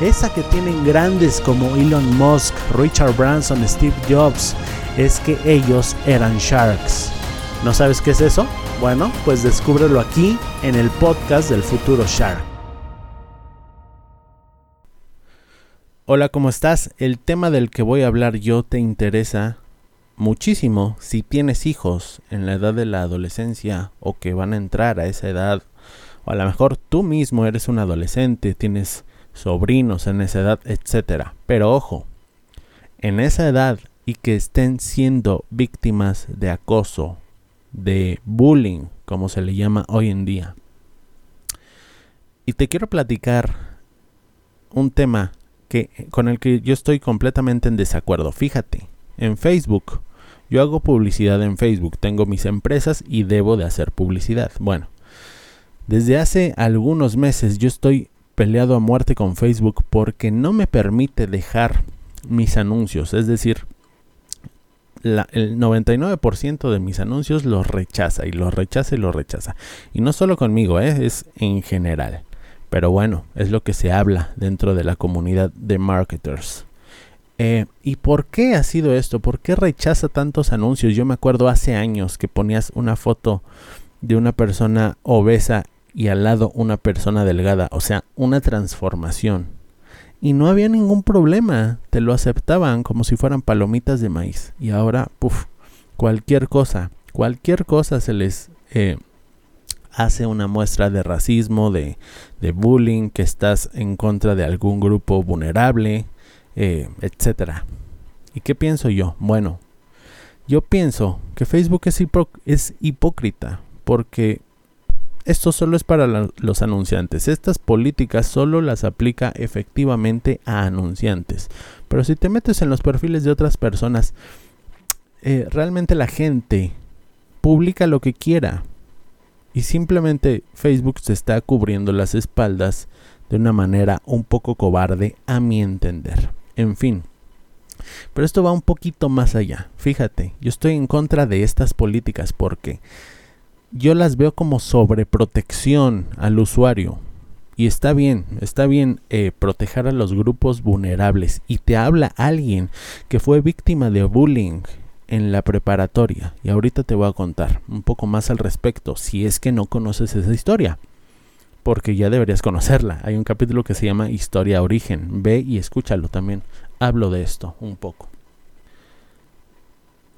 esa que tienen grandes como Elon Musk, Richard Branson, Steve Jobs, es que ellos eran sharks. ¿No sabes qué es eso? Bueno, pues descúbrelo aquí en el podcast del futuro Shark. Hola, ¿cómo estás? El tema del que voy a hablar yo te interesa muchísimo si tienes hijos en la edad de la adolescencia o que van a entrar a esa edad. O a lo mejor tú mismo eres un adolescente, tienes sobrinos en esa edad, etcétera. Pero ojo, en esa edad y que estén siendo víctimas de acoso, de bullying, como se le llama hoy en día. Y te quiero platicar un tema que, con el que yo estoy completamente en desacuerdo. Fíjate, en Facebook, yo hago publicidad en Facebook, tengo mis empresas y debo de hacer publicidad. Bueno, desde hace algunos meses yo estoy peleado a muerte con Facebook porque no me permite dejar mis anuncios. Es decir, el 99% de mis anuncios los rechaza y los rechaza y los rechaza. Y no solo conmigo, ¿eh? es en general. Pero bueno, es lo que se habla dentro de la comunidad de marketers. Eh, ¿Y por qué ha sido esto? ¿Por qué rechaza tantos anuncios? Yo me acuerdo hace años que ponías una foto de una persona obesa y al lado una persona delgada, o sea, una transformación. Y no había ningún problema, te lo aceptaban como si fueran palomitas de maíz. Y ahora, puff, cualquier cosa, cualquier cosa se les eh, hace una muestra de racismo, de, de, bullying, que estás en contra de algún grupo vulnerable, eh, etc. ¿Y qué pienso yo? Bueno, yo pienso que Facebook es, es hipócrita porque esto solo es para los anunciantes. Estas políticas solo las aplica efectivamente a anunciantes. Pero si te metes en los perfiles de otras personas, eh, realmente la gente publica lo que quiera. Y simplemente Facebook se está cubriendo las espaldas de una manera un poco cobarde a mi entender. En fin. Pero esto va un poquito más allá. Fíjate, yo estoy en contra de estas políticas porque yo las veo como sobreprotección al usuario. Y está bien, está bien eh, proteger a los grupos vulnerables. Y te habla alguien que fue víctima de bullying en la preparatoria. Y ahorita te voy a contar un poco más al respecto, si es que no conoces esa historia. Porque ya deberías conocerla. Hay un capítulo que se llama Historia Origen. Ve y escúchalo también. Hablo de esto un poco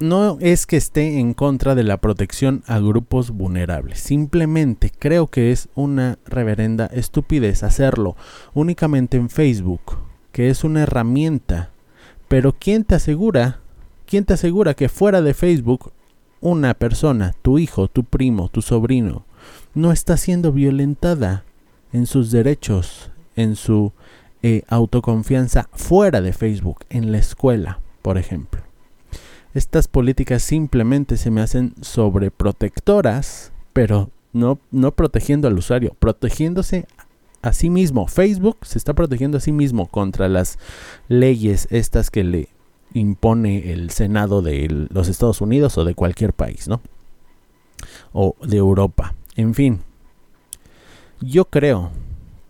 no es que esté en contra de la protección a grupos vulnerables. Simplemente creo que es una reverenda estupidez hacerlo únicamente en Facebook, que es una herramienta. Pero ¿quién te asegura? ¿Quién te asegura que fuera de Facebook una persona, tu hijo, tu primo, tu sobrino, no está siendo violentada en sus derechos, en su eh, autoconfianza fuera de Facebook, en la escuela, por ejemplo? Estas políticas simplemente se me hacen sobreprotectoras, pero no, no protegiendo al usuario, protegiéndose a sí mismo. Facebook se está protegiendo a sí mismo contra las leyes estas que le impone el Senado de los Estados Unidos o de cualquier país, ¿no? O de Europa. En fin, yo creo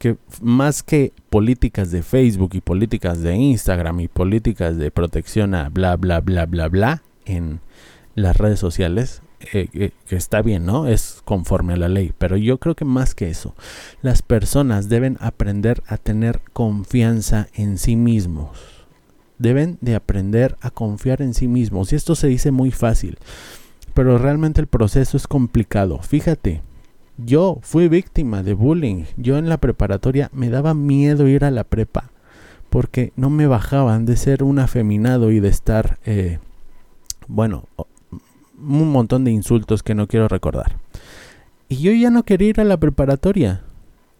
que más que políticas de Facebook y políticas de Instagram y políticas de protección a bla bla bla bla bla en las redes sociales, eh, eh, que está bien, ¿no? Es conforme a la ley, pero yo creo que más que eso, las personas deben aprender a tener confianza en sí mismos. deben de aprender a confiar en sí mismos. Y esto se dice muy fácil, pero realmente el proceso es complicado. Fíjate, yo fui víctima de bullying. Yo en la preparatoria me daba miedo ir a la prepa porque no me bajaban de ser un afeminado y de estar, eh, bueno, un montón de insultos que no quiero recordar. Y yo ya no quería ir a la preparatoria.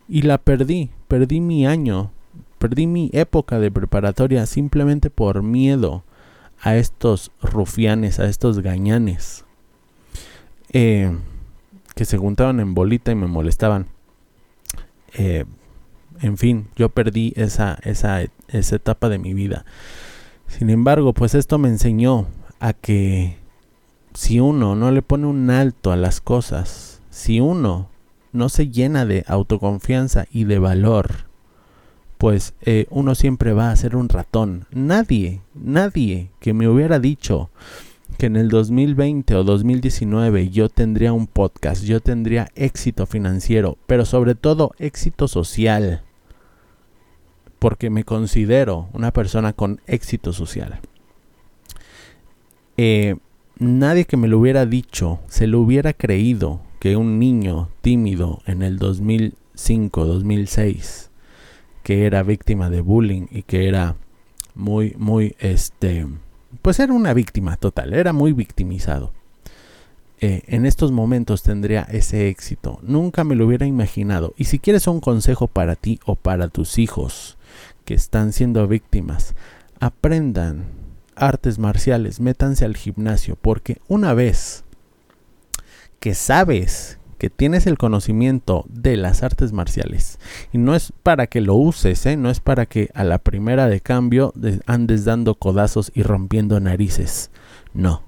Y la perdí. Perdí mi año. Perdí mi época de preparatoria simplemente por miedo a estos rufianes, a estos gañanes. Eh, que se juntaban en bolita y me molestaban. Eh, en fin, yo perdí esa, esa, esa etapa de mi vida. Sin embargo, pues esto me enseñó a que si uno no le pone un alto a las cosas, si uno no se llena de autoconfianza y de valor, pues eh, uno siempre va a ser un ratón. Nadie, nadie que me hubiera dicho que en el 2020 o 2019 yo tendría un podcast, yo tendría éxito financiero, pero sobre todo éxito social, porque me considero una persona con éxito social. Eh, nadie que me lo hubiera dicho, se lo hubiera creído que un niño tímido en el 2005, 2006, que era víctima de bullying y que era muy, muy, este, pues era una víctima total, era muy victimizado. Eh, en estos momentos tendría ese éxito. Nunca me lo hubiera imaginado. Y si quieres un consejo para ti o para tus hijos que están siendo víctimas, aprendan artes marciales, métanse al gimnasio, porque una vez que sabes que tienes el conocimiento de las artes marciales, y no es para que lo uses, ¿eh? no es para que a la primera de cambio andes dando codazos y rompiendo narices, no.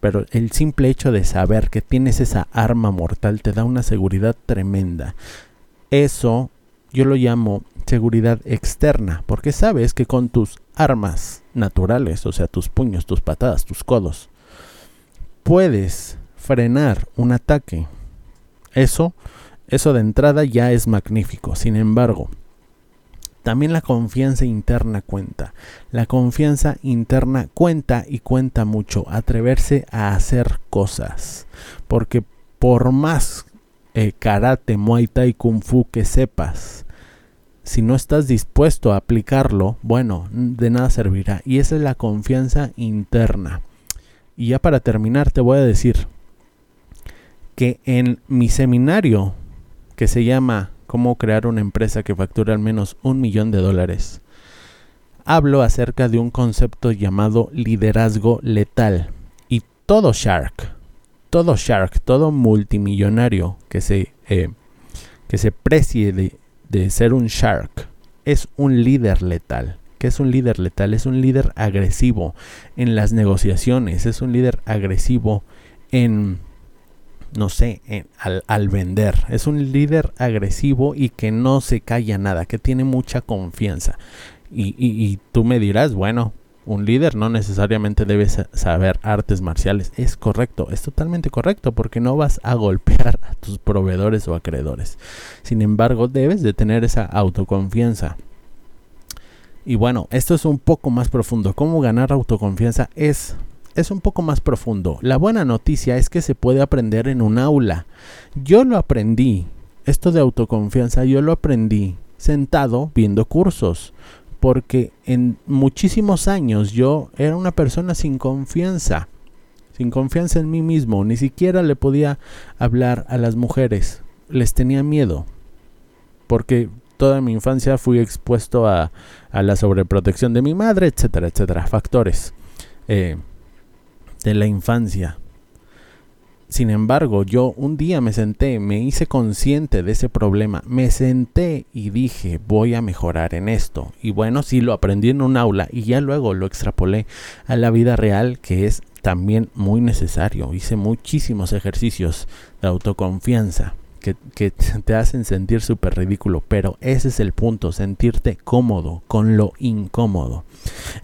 Pero el simple hecho de saber que tienes esa arma mortal te da una seguridad tremenda. Eso yo lo llamo seguridad externa, porque sabes que con tus armas naturales, o sea, tus puños, tus patadas, tus codos, puedes frenar un ataque. Eso, eso de entrada ya es magnífico. Sin embargo, también la confianza interna cuenta. La confianza interna cuenta y cuenta mucho. Atreverse a hacer cosas. Porque por más eh, karate, muay thai, kung fu que sepas, si no estás dispuesto a aplicarlo, bueno, de nada servirá. Y esa es la confianza interna. Y ya para terminar te voy a decir que en mi seminario que se llama Cómo crear una empresa que facture al menos un millón de dólares, hablo acerca de un concepto llamado liderazgo letal. Y todo Shark, todo Shark, todo multimillonario que se, eh, que se precie de de ser un shark, es un líder letal. ¿Qué es un líder letal? Es un líder agresivo en las negociaciones, es un líder agresivo en, no sé, al, vender. Es un líder agresivo y que no se calla nada, que tiene mucha confianza. y tú me dirás, bueno, un líder no necesariamente debe saber artes marciales. Es correcto, es totalmente correcto porque no vas a golpear a tus proveedores o acreedores. Sin embargo, debes de tener esa autoconfianza. Y bueno, esto es un poco más profundo. ¿Cómo ganar autoconfianza? Es, es un poco más profundo. La buena noticia es que se puede aprender en un aula. Yo lo aprendí. Esto de autoconfianza yo lo aprendí sentado viendo cursos porque en muchísimos años yo era una persona sin confianza, sin confianza en mí mismo, ni siquiera le podía hablar a las mujeres, les tenía miedo, porque toda mi infancia fui expuesto a, la sobreprotección de mi madre, etcétera, etcétera, factores eh, de la infancia. Sin embargo, yo un día me senté, me hice consciente de ese problema, me senté y dije, voy a mejorar en esto. Y bueno, sí lo aprendí en un aula y ya luego lo extrapolé a la vida real, que es también muy necesario. Hice muchísimos ejercicios de autoconfianza que, que te hacen sentir súper ridículo, pero ese es el punto, sentirte cómodo con lo incómodo.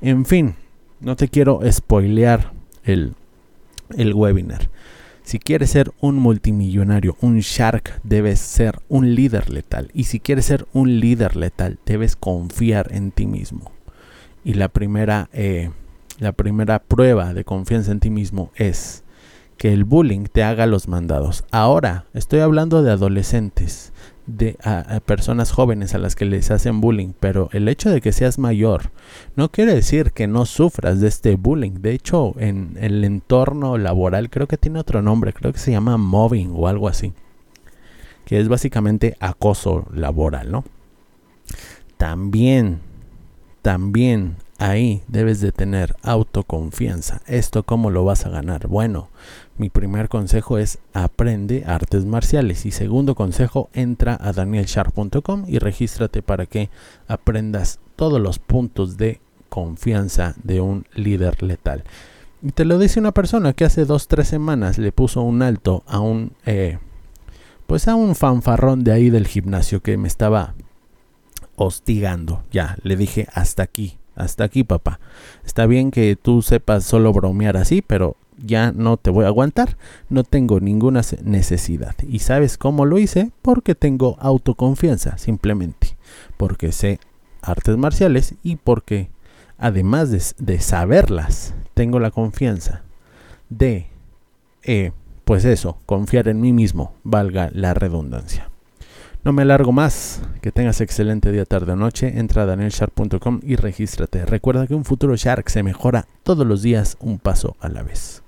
En fin, no te quiero spoilear el, el webinar. Si quieres ser un multimillonario, un shark, debes ser un líder letal. Y si quieres ser un líder letal, debes confiar en ti mismo. Y la primera, eh, la primera prueba de confianza en ti mismo es que el bullying te haga los mandados. Ahora, estoy hablando de adolescentes, de a, personas jóvenes a las que les hacen bullying, pero el hecho de que seas mayor no quiere decir que no sufras de este bullying. De hecho, en el entorno laboral creo que tiene otro nombre, creo que se llama mobbing o algo así, que es básicamente acoso laboral, ¿no? También, también ahí debes de tener autoconfianza. ¿Esto cómo lo vas a ganar? Bueno, mi primer consejo es aprende artes marciales. Y segundo consejo, entra a danielsharp.com y regístrate para que aprendas todos los puntos de confianza de un líder letal. Y te lo dice una persona que hace dos, tres semanas le puso un alto a un, eh, pues a un fanfarrón de ahí del gimnasio que me estaba hostigando. Ya, le dije hasta aquí, hasta aquí papá. Está bien que tú sepas solo bromear así, pero ya no te voy a aguantar, no tengo ninguna necesidad. ¿Y sabes cómo lo hice? Porque tengo autoconfianza, simplemente. Porque sé artes marciales y porque, además de, saberlas, tengo la confianza de, eh, pues eso, confiar en mí mismo, valga la redundancia. No me alargo más. Que tengas excelente día, tarde o noche. Entra a danielshark.com y regístrate. Recuerda que un futuro Shark se mejora todos los días un paso a la vez.